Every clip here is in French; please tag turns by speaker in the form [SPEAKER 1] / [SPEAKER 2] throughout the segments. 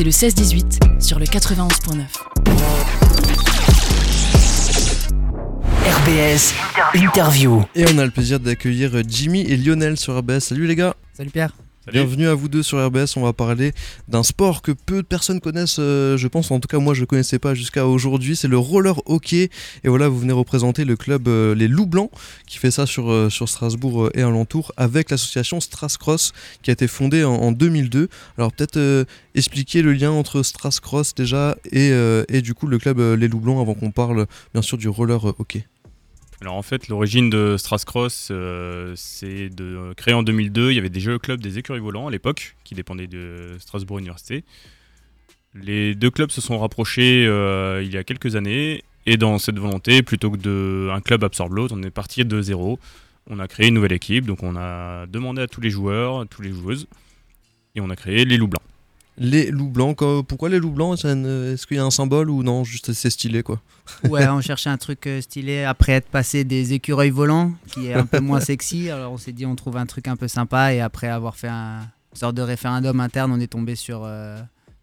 [SPEAKER 1] c'est le 16-18 sur le 91.9.
[SPEAKER 2] RBS Interview.
[SPEAKER 3] Et on a le plaisir d'accueillir Jimmy et Lionel sur RBS. Salut les gars
[SPEAKER 4] Salut Pierre
[SPEAKER 3] Bienvenue à vous deux sur RBS. On va parler d'un sport que peu de personnes connaissent, euh, je pense. En tout cas, moi, je ne connaissais pas jusqu'à aujourd'hui. C'est le roller hockey. Et voilà, vous venez représenter le club euh, Les Loups qui fait ça sur, euh, Strasbourg et alentour, avec l'association Strascross, qui a été fondée en, en 2002. Alors, peut-être expliquer le lien entre Strascross déjà et, et du coup le club Les Loups Blancs avant qu'on parle, bien sûr, du roller hockey.
[SPEAKER 5] Alors en fait, l'origine de Strascross, euh, c'est de créé en 2002. Il y avait déjà le club des écuries volants à l'époque, qui dépendait de Strasbourg Université. Les deux clubs se sont rapprochés euh, il y a quelques années, et dans cette volonté, plutôt que de un club absorbe l'autre, on est parti de zéro. On a créé une nouvelle équipe, donc on a demandé à tous les joueurs, à tous les joueuses, et on a créé les Loups Blancs
[SPEAKER 3] les loups blancs. Pourquoi les loups blancs Est-ce qu'il y a un symbole ou non Juste c'est stylé quoi?
[SPEAKER 4] Ouais, on cherchait un truc euh, stylé après être passé des écureuils volants, qui est un peu moins sexy. Alors on s'est dit on trouve un truc un peu sympa et après avoir fait un une sorte de référendum interne, on est tombé sur euh,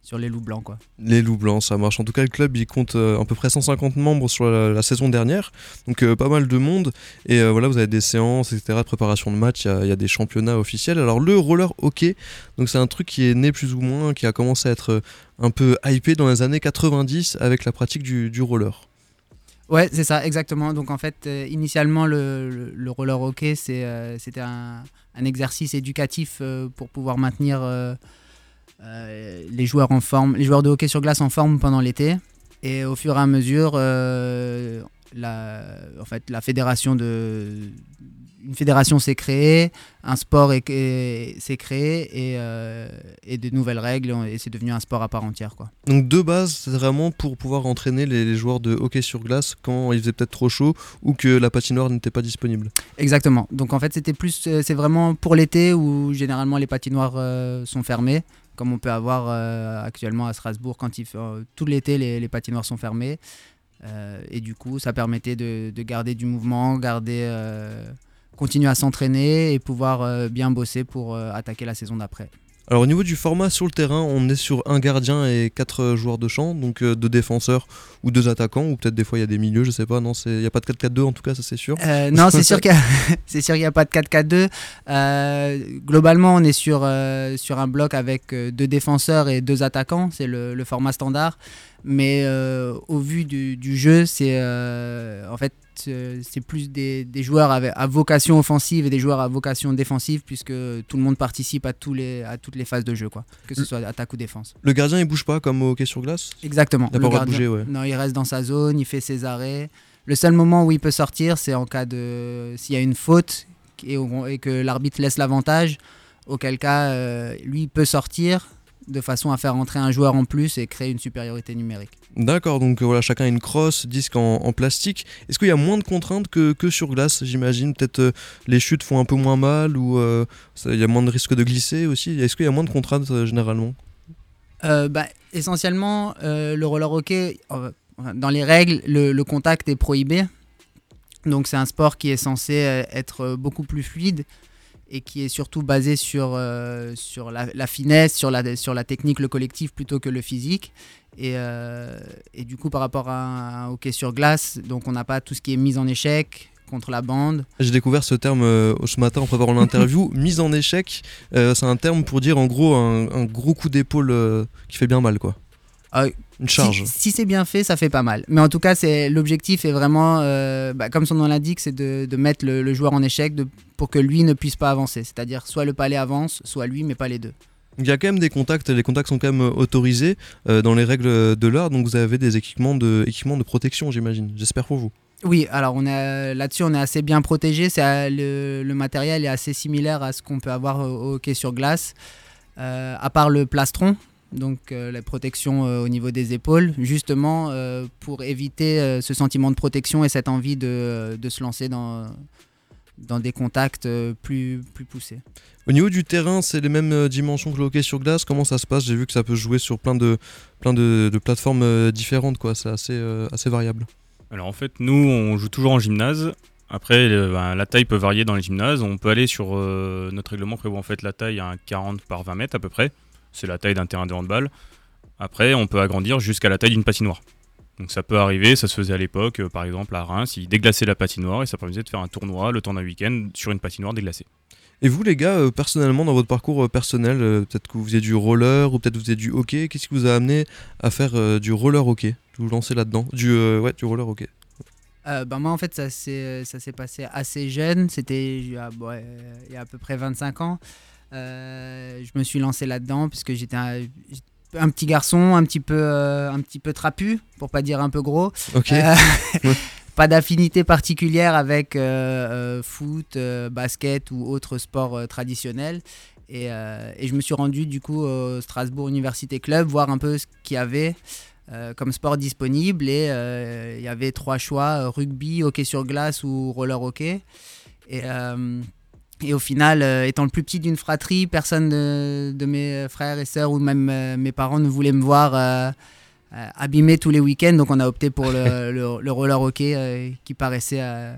[SPEAKER 4] sur les loups blancs quoi.
[SPEAKER 3] Les loups blancs, ça marche. En tout cas, le club il compte euh, à peu près 150 membres sur la, saison dernière, donc euh, pas mal de monde. Et euh, voilà, vous avez des séances, etc., de préparation de match. Il y, a des championnats officiels. Alors le roller hockey, donc c'est un truc qui est né plus ou moins, qui a commencé à être un peu hypé dans les années 90 avec la pratique du, roller.
[SPEAKER 4] Ouais, c'est ça, exactement. Donc en fait, initialement, le, roller hockey, c'était un, un, exercice éducatif pour pouvoir maintenir euh, les joueurs en forme, les joueurs de hockey sur glace en forme pendant l'été. Et au fur et à mesure, euh, la, en fait, la fédération de, une fédération s'est créée, un sport s'est créé et, euh, et, de nouvelles règles et c'est devenu un sport à part entière. Quoi.
[SPEAKER 3] Donc de base, c'est vraiment pour pouvoir entraîner les, joueurs de hockey sur glace quand il faisait peut-être trop chaud ou que la patinoire n'était pas disponible.
[SPEAKER 4] Exactement. Donc en fait, c'était plus, c'est vraiment pour l'été où généralement les patinoires sont fermées comme on peut avoir euh, actuellement à Strasbourg quand il fait, euh, tout l'été les, patinoires sont fermées. Euh, et du coup, ça permettait de, garder du mouvement, garder, continuer à s'entraîner et pouvoir bien bosser pour attaquer la saison d'après.
[SPEAKER 3] Alors au niveau du format sur le terrain, on est sur un gardien et quatre joueurs de champ, donc euh, deux défenseurs ou deux attaquants, ou peut-être des fois il y a des milieux, je sais pas, non, il n'y a pas de 4-4-2 en tout cas, ça c'est sûr.
[SPEAKER 4] Euh, non, c'est sûr qu'il n'y a, pas de 4-4-2. Euh, globalement, on est sur, sur un bloc avec deux défenseurs et deux attaquants, c'est le, format standard. Mais au vu du, du jeu, c'est en fait c'est plus des, joueurs à, vocation offensive et des joueurs à vocation défensive, puisque tout le monde participe à, tous les, à toutes les phases de jeu, quoi, que ce soit attaque ou défense.
[SPEAKER 3] Le gardien, il bouge pas comme au hockey sur glace?
[SPEAKER 4] Exactement.
[SPEAKER 3] Il
[SPEAKER 4] pas
[SPEAKER 3] bouger, ouais.
[SPEAKER 4] Non, il reste dans sa zone, il fait ses arrêts. Le seul moment où il peut sortir, c'est en cas de. s'il y a une faute et, que l'arbitre laisse l'avantage, auquel cas, euh, lui, il peut sortir de façon à faire entrer un joueur en plus et créer une supériorité numérique.
[SPEAKER 3] D'accord, donc voilà, chacun a une crosse, disque en, plastique. Est-ce qu'il y a moins de contraintes que, que sur glace, j'imagine? Peut-être euh, les chutes font un peu moins mal ou euh, il y a moins de risque de glisser aussi? Est-ce qu'il y a moins de contraintes euh, généralement?
[SPEAKER 4] Bah, Essentiellement, le roller hockey, dans les règles, le, contact est prohibé. Donc c'est un sport qui est censé être beaucoup plus fluide et qui est surtout basé sur, sur la, finesse, sur la, sur la technique, le collectif plutôt que le physique. Et, euh, et, du coup, par rapport à un hockey sur glace, donc on n'a pas tout ce qui est mise en échec contre la bande.
[SPEAKER 3] J'ai découvert ce terme euh, ce matin en préparant l'interview. mise en échec, euh, c'est un terme pour dire en gros un, gros coup d'épaule qui fait bien mal, quoi. Une charge.
[SPEAKER 4] Si, c'est bien fait, ça fait pas mal. Mais en tout cas, c'est l'objectif est vraiment, bah, comme son nom l'indique, c'est de, de, mettre le, le, joueur en échec de, pour que lui ne puisse pas avancer. C'est-à-dire soit le palais avance, soit lui, mais pas les deux.
[SPEAKER 3] Il y a quand même des contacts, les contacts sont quand même euh, autorisés euh, dans les règles de l'art, donc vous avez des équipements de, équipements de protection, j'imagine. J'espère pour vous.
[SPEAKER 4] Oui, alors on est là-dessus, on est assez bien protégé. Le, le, matériel est assez similaire à ce qu'on peut avoir au hockey sur glace, euh, à part le plastron, donc la protection au niveau des épaules, justement pour éviter ce sentiment de protection et cette envie de, de se lancer dans, dans des contacts plus, plus poussés.
[SPEAKER 3] Au niveau du terrain, c'est les mêmes euh, dimensions que le hockey sur glace. Comment ça se passe? J'ai vu que ça peut jouer sur plein de, plein de, plateformes euh, différentes. quoi. C'est assez, euh, assez variable.
[SPEAKER 5] Alors en fait, nous, on joue toujours en gymnase. Après, ben, la taille peut varier dans les gymnases. On peut aller sur notre règlement prévoit en fait la taille à 40 par 20 mètres à peu près. C'est la taille d'un terrain de handball. Après, on peut agrandir jusqu'à la taille d'une patinoire. Donc ça peut arriver, ça se faisait à l'époque, euh, par exemple à Reims, ils déglaçaient la patinoire et ça permettait de faire un tournoi le temps d'un week-end sur une patinoire déglacée.
[SPEAKER 3] Et vous les gars, euh, personnellement, dans votre parcours euh, personnel, peut-être que vous faisiez du roller ou peut-être vous faisiez du hockey, qu'est-ce qui vous a amené à faire du roller hockey De vous lancer là-dedans du, euh, ouais, du roller hockey?
[SPEAKER 4] Euh, bah, moi, en fait, ça s'est ça s'est passé assez jeune. C'était il y a- ouais, il y a à peu près 25 ans. Euh, je me suis lancé là-dedans parce que j'étais un, un petit garçon, un petit, peu, euh, un petit peu trapu, pour pas dire un peu gros.
[SPEAKER 3] Ok.
[SPEAKER 4] Euh,
[SPEAKER 3] Ouais.
[SPEAKER 4] Pas d'affinité particulière avec euh, euh, foot, euh, basket ou autres sports traditionnels. Et, et je me suis rendu du coup au Strasbourg Université Club voir un peu ce qu'il y avait comme sport disponible. Et il y avait trois choix rugby, hockey sur glace ou roller hockey. Et, et au final, euh, étant le plus petit d'une fratrie, personne de, de mes frères et sœurs ou même euh, mes parents ne voulaient me voir euh, euh, abîmer tous les week-ends. Donc on a opté pour le, le- le roller hockey euh, qui paraissait euh,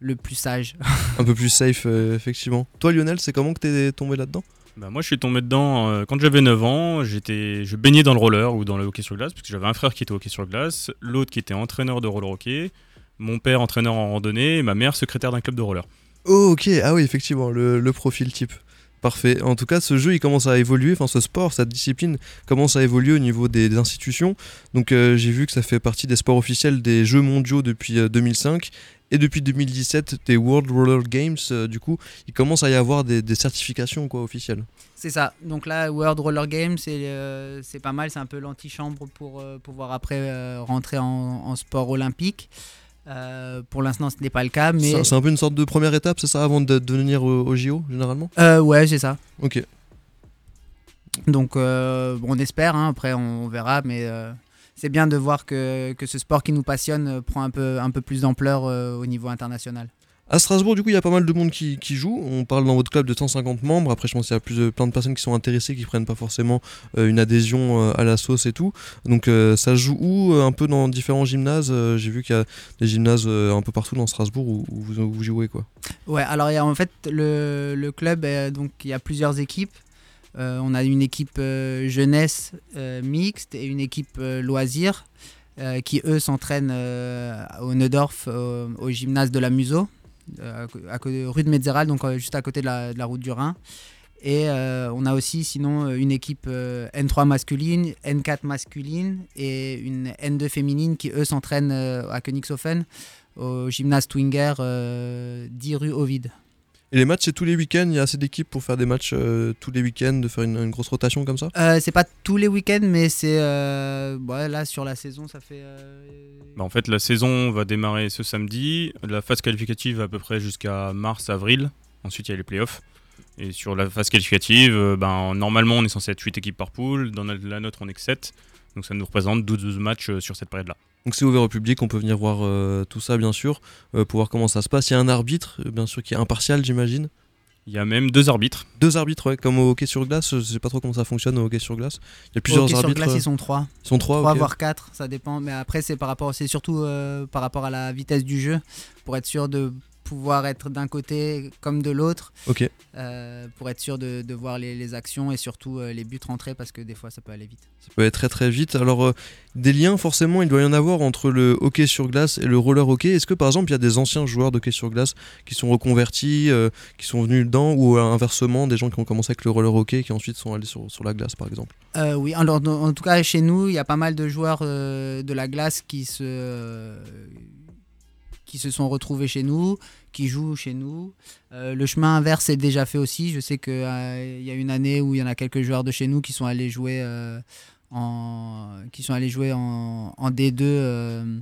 [SPEAKER 4] le plus sage.
[SPEAKER 3] Un peu plus safe, euh, effectivement. Toi, Lionel, c'est comment que t'es tombé là-dedans?
[SPEAKER 5] Bah, moi, je suis tombé dedans euh, quand j'avais 9 ans. J'étais, je baignais dans le roller ou dans le hockey sur glace, parce que j'avais un frère qui était hockey sur glace, l'autre qui était entraîneur de roller hockey, mon père entraîneur en randonnée, et ma mère secrétaire d'un club de roller.
[SPEAKER 3] Oh, ok, ah oui, effectivement, le, profil type. Parfait. En tout cas, ce jeu, il commence à évoluer, enfin ce sport, cette discipline commence à évoluer au niveau des, institutions. Donc euh, j'ai vu que ça fait partie des sports officiels des Jeux mondiaux depuis euh, 2005 et depuis 2017 des World Roller Games. euh, du coup, il commence à y avoir des, certifications quoi officielles.
[SPEAKER 4] C'est ça. Donc là, World Roller Games, c'est euh, pas mal. C'est un peu l'antichambre pour euh, pouvoir après euh, rentrer en, en sport olympique. Euh, pour l'instant, ce n'est pas le cas, mais
[SPEAKER 3] C'est un peu une sorte de première étape, c'est ça, avant de, de venir au, au JO généralement?
[SPEAKER 4] Euh, ouais, c'est ça.
[SPEAKER 3] Ok.
[SPEAKER 4] Donc, euh, bon, on espère. hein, après, on, verra, mais euh, c'est bien de voir que, que ce sport qui nous passionne prend un peu, un peu plus d'ampleur au niveau international.
[SPEAKER 3] À Strasbourg, du coup, il y a pas mal de monde qui, joue. On parle dans votre club de 150 membres. Après, je pense qu'il y a plein de personnes qui sont intéressées, qui prennent pas forcément euh, une adhésion euh, à la sauce et tout. Donc, euh, ça joue où Un peu dans différents gymnases? J'ai vu qu'il y a des gymnases un peu partout dans Strasbourg où, vous, jouez, quoi.
[SPEAKER 4] Ouais, alors y a, en fait, le, club, donc il y a plusieurs équipes. On a une équipe jeunesse mixte et une équipe loisirs qui, eux, s'entraînent au Neudorf, au, au gymnase de la Museau, co- à rue de Metzeral, donc euh, juste à côté de la, route du Rhin. Et euh, on a aussi sinon euh, une équipe euh, N3 masculine, N4 masculine et une N2 féminine qui, eux, s'entraînent euh, à Königshofen au gymnase Twinger, euh, 10 rue Ovid.
[SPEAKER 3] Et les matchs, c'est tous les week-ends. Il y a assez d'équipes pour faire des matchs euh, tous les week-ends, de faire une, une grosse rotation comme ça?
[SPEAKER 4] Euh, c'est pas tous les week-ends, mais c'est. euh, ouais, là, sur la saison, ça fait. euh,
[SPEAKER 5] Bah, en fait, la saison va démarrer ce samedi. La phase qualificative à peu près jusqu'à mars-avril. Ensuite, il y a les playoffs. Et sur la phase qualificative, euh, ben, normalement, on est censé être 8 équipes par poule. Dans la la nôtre, on est que 7. Donc ça nous représente 12 matchs euh, sur cette période-là.
[SPEAKER 3] Donc c'est ouvert au public, on peut venir voir euh, tout ça bien sûr, euh, pour voir comment ça se passe. Il y a un arbitre, euh, bien sûr, qui est impartial j'imagine.
[SPEAKER 5] Il y a même deux arbitres.
[SPEAKER 3] Deux arbitres, ouais, comme au hockey sur glace, je sais pas trop comment ça fonctionne au hockey sur glace. Il y a
[SPEAKER 4] au
[SPEAKER 3] plusieurs
[SPEAKER 4] hockey sur
[SPEAKER 3] arbitres.
[SPEAKER 4] glace,
[SPEAKER 3] euh,
[SPEAKER 4] ils sont trois.
[SPEAKER 3] ils sont trois,
[SPEAKER 4] Trois, voire quatre, ça dépend. Mais après, c'est par rapport, c'est surtout euh, par rapport à la vitesse du jeu, pour être sûr de pouvoir être d'un côté comme de l'autre,
[SPEAKER 3] Ok.
[SPEAKER 4] euh, pour être sûr de, de voir les, les actions et surtout euh, les buts rentrer, parce que des fois, ça peut aller vite.
[SPEAKER 3] Ça peut être très très vite. Alors, euh, des liens, forcément, il doit y en avoir entre le hockey sur glace et le roller hockey. Est-ce que par exemple, il y a des anciens joueurs de hockey sur glace qui sont reconvertis, qui sont venus dedans, ou inversement, des gens qui ont commencé avec le roller hockey qui ensuite sont allés sur, sur la glace, par exemple?
[SPEAKER 4] Oui, alors, en tout cas chez nous, il y a pas mal de joueurs de la glace qui se, qui se sont retrouvés chez nous, qui jouent chez nous. Euh, le chemin inverse est déjà fait aussi. Je sais qu'il y a une année où il y en a quelques joueurs de chez nous qui sont allés jouer, euh, en, qui sont allés jouer en, en D2 euh,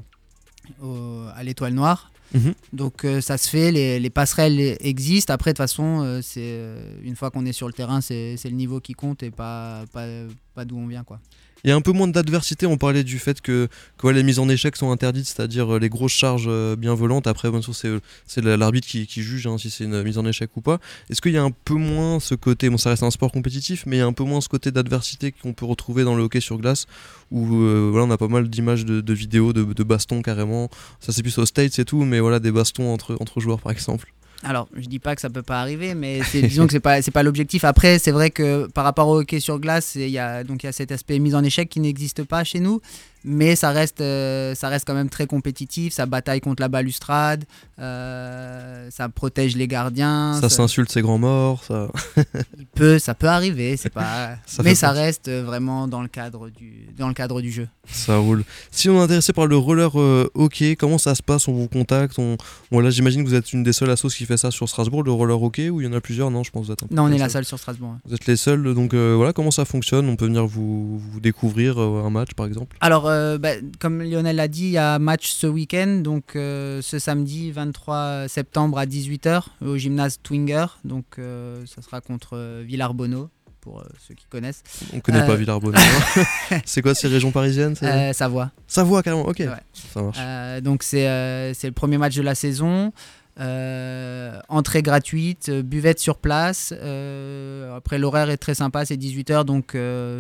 [SPEAKER 4] au- à l'Étoile Noire.
[SPEAKER 3] Mhm.
[SPEAKER 4] Donc euh, ça se fait, les, les passerelles existent. Après, de toute façon, euh, c'est euh, une fois qu'on est sur le terrain, c'est c'est le niveau qui compte et pas, pas, pas d'où on vient. quoi.
[SPEAKER 3] Il y a un peu moins d'adversité. On parlait du fait que, les mises en échec sont interdites, c'est-à-dire euh, les grosses charges euh, bien volantes. Après, bien sûr, c'est, euh, l'arbitre qui, juge hein, si c'est une mise en échec ou pas. Est-ce qu'il y a un peu moins ce côté, bon, ça reste un sport compétitif, mais il y a un peu moins ce côté d'adversité qu'on peut retrouver dans le hockey sur glace, où on a pas mal d'images de, vidéos, de, bastons carrément. Ça, c'est plus aux States et tout, mais voilà, des bastons entre joueurs par exemple.
[SPEAKER 4] Alors, je dis pas que ça peut pas arriver, mais disons que c'est pas c'est pas l'objectif. Après, c'est vrai que par rapport au hockey sur glace, il y a donc il y a cet aspect mise en échec qui n'existe pas chez nous, mais ça reste euh, ça reste quand même très compétitif. Ça bataille contre la balustrade, euh, ça protège les gardiens.
[SPEAKER 3] Ça s'insulte ses grands morts, ça.
[SPEAKER 4] il peut ça peut arriver, c'est pas
[SPEAKER 3] Ça
[SPEAKER 4] mais ça
[SPEAKER 3] partie.
[SPEAKER 4] reste euh, vraiment dans le cadre du dans le cadre du jeu.
[SPEAKER 3] Ça roule. Si on est intéressé par le roller euh, hockey, comment ça se passe? On vous contacte on... Bon, là, j'imagine que vous êtes une des seules assos qui fait ça sur Strasbourg, le roller hockey, ou il y en a plusieurs? Non, je pense que vous êtes un peu
[SPEAKER 4] Non, on est la seule sur Strasbourg. ouais.
[SPEAKER 3] Vous êtes les seuls, donc voilà, comment ça fonctionne? On peut venir vous, vous découvrir un match, par exemple?
[SPEAKER 4] Alors, euh, bah, comme Lionel l'a dit, il y a match ce week-end, donc euh, ce samedi 23 septembre à 18h au gymnase Twinger. Donc, euh, ça sera contre Villarbonneau, pour ceux qui connaissent.
[SPEAKER 3] On connaît pas Villarbonneau. hein. c'est quoi, c'est région parisienne c'est-
[SPEAKER 4] Euh, Savoie.
[SPEAKER 3] Savoie, carrément, ok.
[SPEAKER 4] Ouais.
[SPEAKER 3] Ça marche.
[SPEAKER 4] Donc, c'est le premier match de la saison. Euh, entrée gratuite, euh, buvette sur place. Euh, après, l'horaire est très sympa, c'est 18h, donc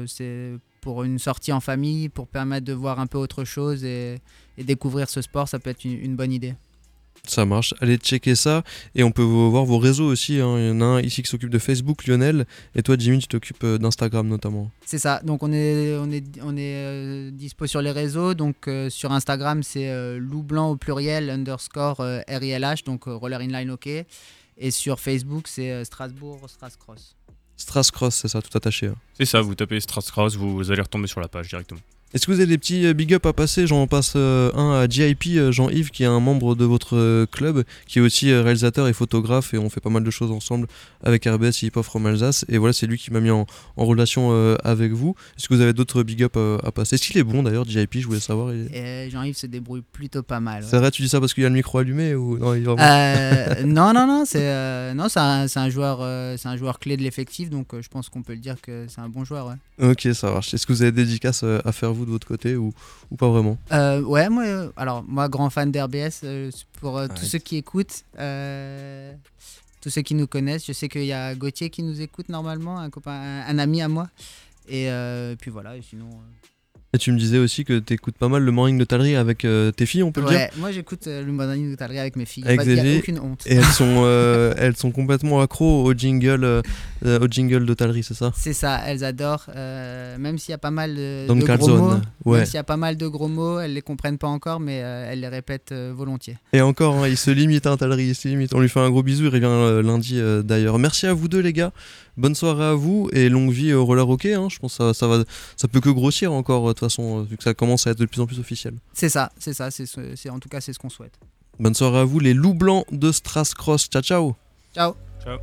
[SPEAKER 4] c'est pour une sortie en famille, pour permettre de voir un peu autre chose et, et découvrir ce sport, ça peut être une- une bonne idée.
[SPEAKER 3] Ça marche. Allez checker ça. Et on peut voir vos réseaux aussi. hein. Il y en a un ici qui s'occupe de Facebook, Lionel. Et toi, Jimmy, tu t'occupes euh, d'Instagram notamment.
[SPEAKER 4] C'est ça. Donc on est on est on est euh, dispo sur les réseaux. Donc euh, sur Instagram c'est euh, loup blanc au pluriel underscore RILH donc roller inline hockey. Et sur Facebook c'est Strasbourg Strascross.
[SPEAKER 3] Strasscross, c'est ça, tout attaché. hein.
[SPEAKER 5] C'est ça, vous tapez Strascross, vous, vous allez retomber sur la page directement.
[SPEAKER 3] Est-ce que vous avez des petits euh, big up à passer? J'en passe euh, un à JIP, euh, Jean-Yves, qui est un membre de votre club, qui est aussi réalisateur et photographe, et on fait pas mal de choses ensemble avec RBS et Hip Hop From Alsace. Et voilà, c'est lui qui m'a mis en, en relation avec vous. Est-ce que vous avez d'autres big up à passer? Est-ce qu'il est bon d'ailleurs, JIP Je voulais savoir. il
[SPEAKER 4] Jean-Yves se débrouille plutôt pas mal. ouais.
[SPEAKER 3] C'est vrai, tu dis ça parce qu'il y a le micro allumé ou non, il
[SPEAKER 4] Euh, non non non c'est euh, non c'est un, joueur c'est un joueur clé de l'effectif donc je pense qu'on peut le dire que c'est un bon joueur. Ouais.
[SPEAKER 3] Ok, ça marche. Est-ce que vous avez des dédicaces à faire vous? De votre côté ou, ou pas vraiment?
[SPEAKER 4] Euh, ouais, moi, euh, alors moi, grand fan d'RBS, euh, pour tous ceux qui écoutent, tous ceux qui nous connaissent, je sais qu'il y a Gauthier qui nous écoute normalement, un copain, un, un ami à moi. Et puis voilà, et sinon.
[SPEAKER 3] Et tu me disais aussi que tu écoutes pas mal le morning de Talerie avec euh, tes filles, on peut le dire
[SPEAKER 4] ouais, moi j'écoute euh, le Modern de Tallery avec mes filles.
[SPEAKER 3] Avec
[SPEAKER 4] Il n'y a aucune honte.
[SPEAKER 3] Et elles sont, euh, elles sont complètement accros au jingle, euh, au jingle de Talerie, c'est ça?
[SPEAKER 4] C'est ça, elles adorent. même s'il y a pas mal de, de gros mots,
[SPEAKER 3] ouais.
[SPEAKER 4] même s'il y a pas mal de gros mots, elles les comprennent pas encore, mais euh, elles les répètent euh, volontiers.
[SPEAKER 3] Et encore, hein, il se limite, hein, Talerie, il se limite. On lui fait un gros bisou, il revient euh, lundi euh, d'ailleurs. Merci à vous deux, les gars. Bonne soirée à vous et longue vie au roller hockey. hein. Je pense que ça, ça, va, ça peut que grossir encore, de toute façon, vu que ça commence à être de plus en plus officiel.
[SPEAKER 4] C'est ça, c'est ça, c'est ce- c'est en tout cas c'est ce qu'on souhaite.
[SPEAKER 3] Bonne soirée à vous, les loups blancs de Strasscross. Ciao, ciao
[SPEAKER 4] Ciao.
[SPEAKER 5] Ciao.